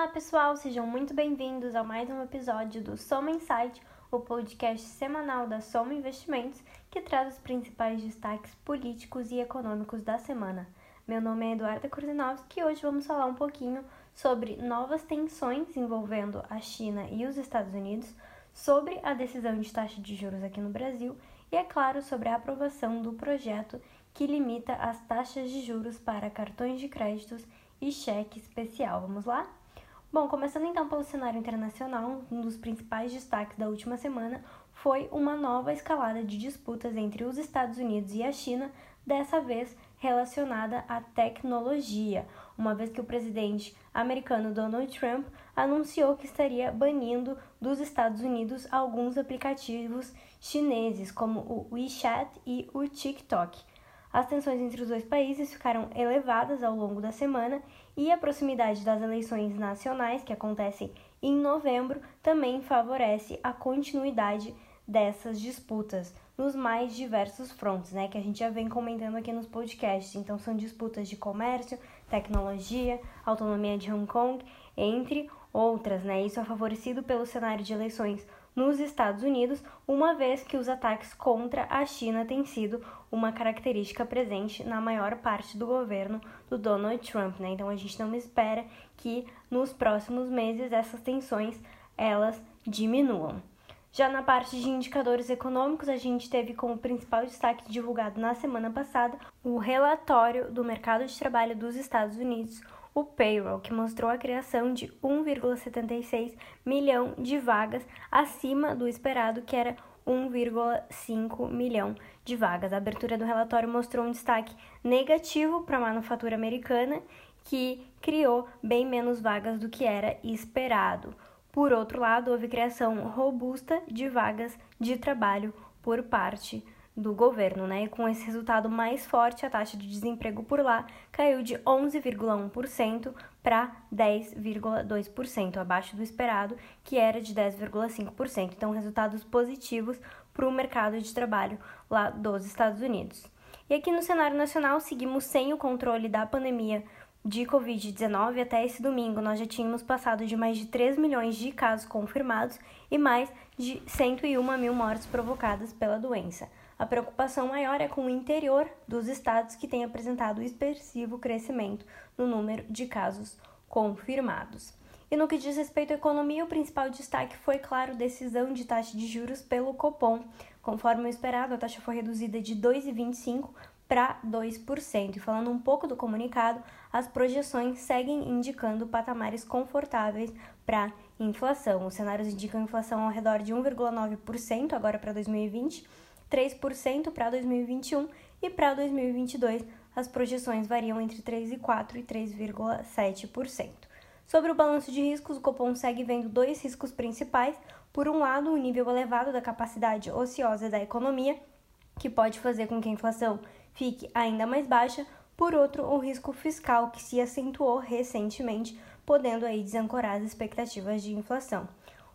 Olá pessoal, sejam muito bem-vindos a mais um episódio do Soma Insight, o podcast semanal da Soma Investimentos que traz os principais destaques políticos e econômicos da semana. Meu nome é Eduarda Kurzinovski e hoje vamos falar um pouquinho sobre novas tensões envolvendo a China e os Estados Unidos, sobre a decisão de taxa de juros aqui no Brasil e, é claro, sobre a aprovação do projeto que limita as taxas de juros para cartões de créditos e cheque especial. Vamos lá? Bom, começando então pelo cenário internacional, um dos principais destaques da última semana foi uma nova escalada de disputas entre os Estados Unidos e a China, dessa vez relacionada à tecnologia, uma vez que o presidente americano Donald Trump anunciou que estaria banindo dos Estados Unidos alguns aplicativos chineses, como o WeChat e o TikTok. As tensões entre os dois países ficaram elevadas ao longo da semana e a proximidade das eleições nacionais, que acontecem em novembro, também favorece a continuidade dessas disputas nos mais diversos frontes, né, que a gente já vem comentando aqui nos podcasts. Então são disputas de comércio, tecnologia, autonomia de Hong Kong, entre outras, né? Isso é favorecido pelo cenário de eleições nos Estados Unidos, uma vez que os ataques contra a China têm sido uma característica presente na maior parte do governo do Donald Trump, né? Então a gente não espera que nos próximos meses essas tensões elas diminuam. Já na parte de indicadores econômicos, a gente teve como principal destaque divulgado na semana passada o relatório do mercado de trabalho dos Estados Unidos, o payroll, que mostrou a criação de 1,76 milhão de vagas acima do esperado, que era 1,5 milhão de vagas. A abertura do relatório mostrou um destaque negativo para a manufatura americana, que criou bem menos vagas do que era esperado. Por outro lado, houve criação robusta de vagas de trabalho por parte do governo, né? E com esse resultado mais forte, a taxa de desemprego por lá caiu de 11,1% para 10,2%, abaixo do esperado, que era de 10,5%. Então, resultados positivos para o mercado de trabalho lá dos Estados Unidos. E aqui no cenário nacional, seguimos sem o controle da pandemia de Covid-19 até esse domingo, nós já tínhamos passado de mais de 3 milhões de casos confirmados e mais de 101 mil mortes provocadas pela doença. A preocupação maior é com o interior dos estados que têm apresentado expressivo crescimento no número de casos confirmados. E no que diz respeito à economia, o principal destaque foi, claro, decisão de taxa de juros pelo Copom. Conforme o esperado, a taxa foi reduzida de 2,25 para 2%. E falando um pouco do comunicado, as projeções seguem indicando patamares confortáveis para inflação. Os cenários indicam inflação ao redor de 1,9% agora para 2020 3% para 2021 e para 2022 as projeções variam entre 3,4% e 3,7%. Sobre o balanço de riscos, o Copom segue vendo dois riscos principais. Por um lado, o nível elevado da capacidade ociosa da economia, que pode fazer com que a inflação fique ainda mais baixa. Por outro, o risco fiscal, que se acentuou recentemente, podendo aí desancorar as expectativas de inflação.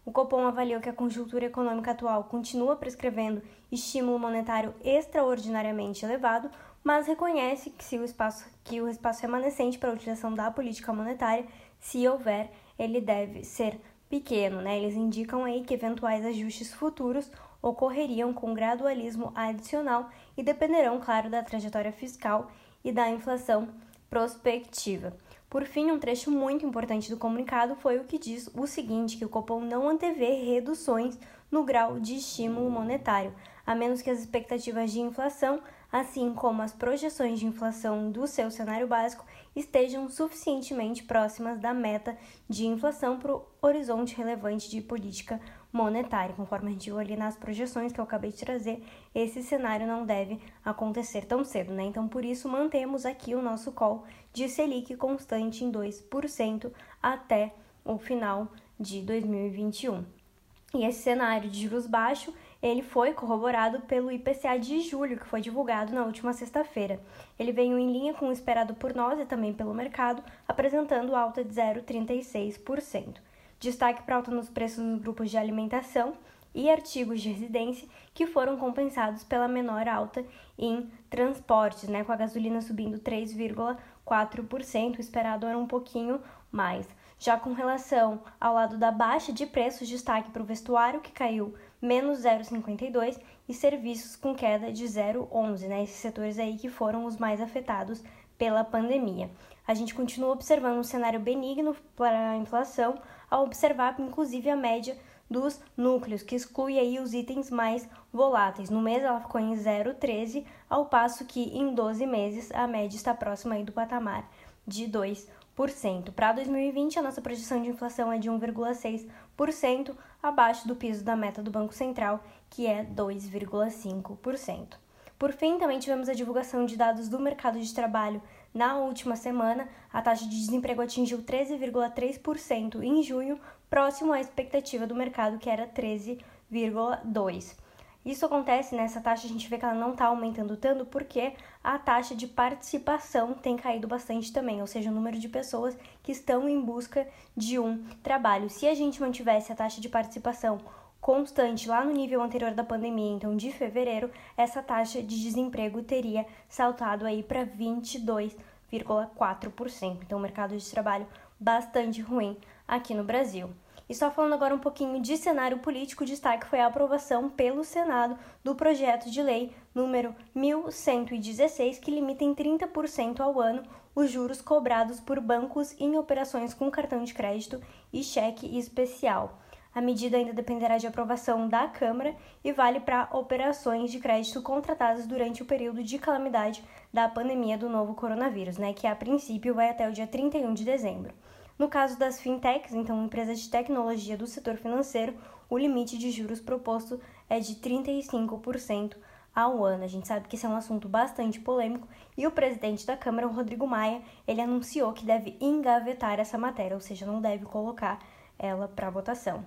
O Copom avaliou que a conjuntura econômica atual continua prescrevendo estímulo monetário extraordinariamente elevado, mas reconhece que, se o espaço, que o espaço remanescente para a utilização da política monetária, se houver, ele deve ser pequeno. Né? Eles indicam aí que eventuais ajustes futuros ocorreriam com gradualismo adicional e dependerão, claro, da trajetória fiscal e da inflação prospectiva. Por fim, um trecho muito importante do comunicado foi o que diz o seguinte: que o Copom não antevê reduções no grau de estímulo monetário, a menos que as expectativas de inflação, assim como as projeções de inflação do seu cenário básico, estejam suficientemente próximas da meta de inflação para o horizonte relevante de política monetária. Conforme a gente viu ali nas projeções que eu acabei de trazer, esse cenário não deve acontecer tão cedo, né? Então, por isso, mantemos aqui o nosso call de Selic constante em 2% até o final de 2021. E esse cenário de juros baixo, ele foi corroborado pelo IPCA de julho, que foi divulgado na última sexta-feira. Ele veio em linha com o esperado por nós e também pelo mercado, apresentando alta de 0,36%. Destaque para alta nos preços nos grupos de alimentação e artigos de residência, que foram compensados pela menor alta em transportes, né, com a gasolina subindo 3,4%, o esperado era um pouquinho mais. Já com relação ao lado da baixa de preços, destaque para o vestuário, que caiu menos 0,52, e serviços com queda de 0,11, né? Esses setores aí que foram os mais afetados pela pandemia. A gente continua observando um cenário benigno para a inflação, ao observar inclusive a média dos núcleos, que exclui aí os itens mais voláteis. No mês ela ficou em 0,13, ao passo que em 12 meses a média está próxima aí do patamar de 2%. Para 2020, a nossa projeção de inflação é de 1,6%, abaixo do piso da meta do Banco Central, que é 2,5%. Por fim, também tivemos a divulgação de dados do mercado de trabalho na última semana. A taxa de desemprego atingiu 13,3% em junho, próximo à expectativa do mercado, que era 13,2%. Isso acontece nessa taxa, a gente vê que ela não está aumentando tanto porque a taxa de participação tem caído bastante também, ou seja, o número de pessoas que estão em busca de um trabalho. Se a gente mantivesse a taxa de participação constante lá no nível anterior da pandemia, então de fevereiro, essa taxa de desemprego teria saltado aí para 22,4%. Então, mercado de trabalho bastante ruim aqui no Brasil. E só falando agora um pouquinho de cenário político, o destaque foi a aprovação pelo Senado do projeto de lei número 1116, que limita em 30% ao ano os juros cobrados por bancos em operações com cartão de crédito e cheque especial. A medida ainda dependerá de aprovação da Câmara e vale para operações de crédito contratadas durante o período de calamidade da pandemia do novo coronavírus, né, que a princípio vai até o dia 31 de dezembro. No caso das fintechs, então empresas de tecnologia do setor financeiro, o limite de juros proposto é de 35% ao ano. A gente sabe que esse é um assunto bastante polêmico e o presidente da Câmara, o Rodrigo Maia, ele anunciou que deve engavetar essa matéria, ou seja, não deve colocar ela para votação.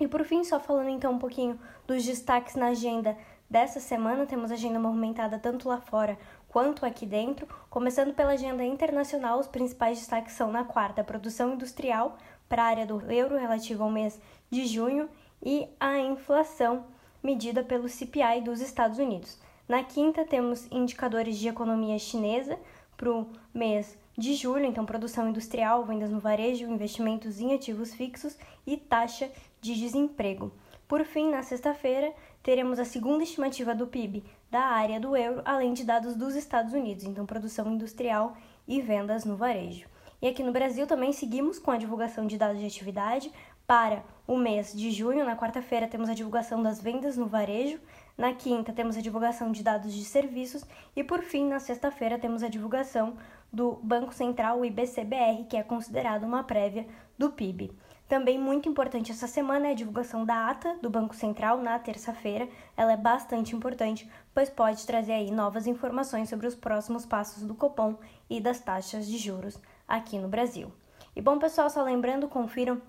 E por fim, só falando então um pouquinho dos destaques na agenda dessa semana, temos agenda movimentada tanto lá fora quanto aqui dentro. Começando pela agenda internacional, os principais destaques são na quarta, produção industrial para a área do euro relativa ao mês de junho e a inflação medida pelo CPI dos Estados Unidos. Na quinta, temos indicadores de economia chinesa para o mês de julho, então produção industrial, vendas no varejo, investimentos em ativos fixos e taxa de desemprego. Por fim, na sexta-feira, teremos a segunda estimativa do PIB da área do euro, além de dados dos Estados Unidos, então produção industrial e vendas no varejo. E aqui no Brasil também seguimos com a divulgação de dados de atividade para o mês de junho. Na quarta-feira temos a divulgação das vendas no varejo, na quinta temos a divulgação de dados de serviços e por fim, na sexta-feira temos a divulgação do Banco Central, o IBCBR, que é considerado uma prévia do PIB. Também muito importante essa semana é a divulgação da ata do Banco Central na terça-feira. Ela é bastante importante, pois pode trazer aí novas informações sobre os próximos passos do Copom e das taxas de juros aqui no Brasil. E bom, pessoal, só lembrando, confiram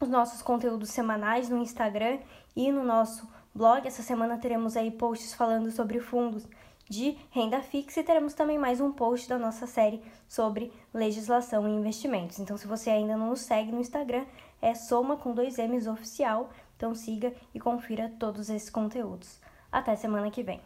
os nossos conteúdos semanais no Instagram e no nosso blog. Essa semana teremos aí posts falando sobre fundos de renda fixa e teremos também mais um post da nossa série sobre legislação e investimentos. Então, se você ainda não nos segue no Instagram, é Soma com dois M's oficial. Então, siga e confira todos esses conteúdos. Até semana que vem.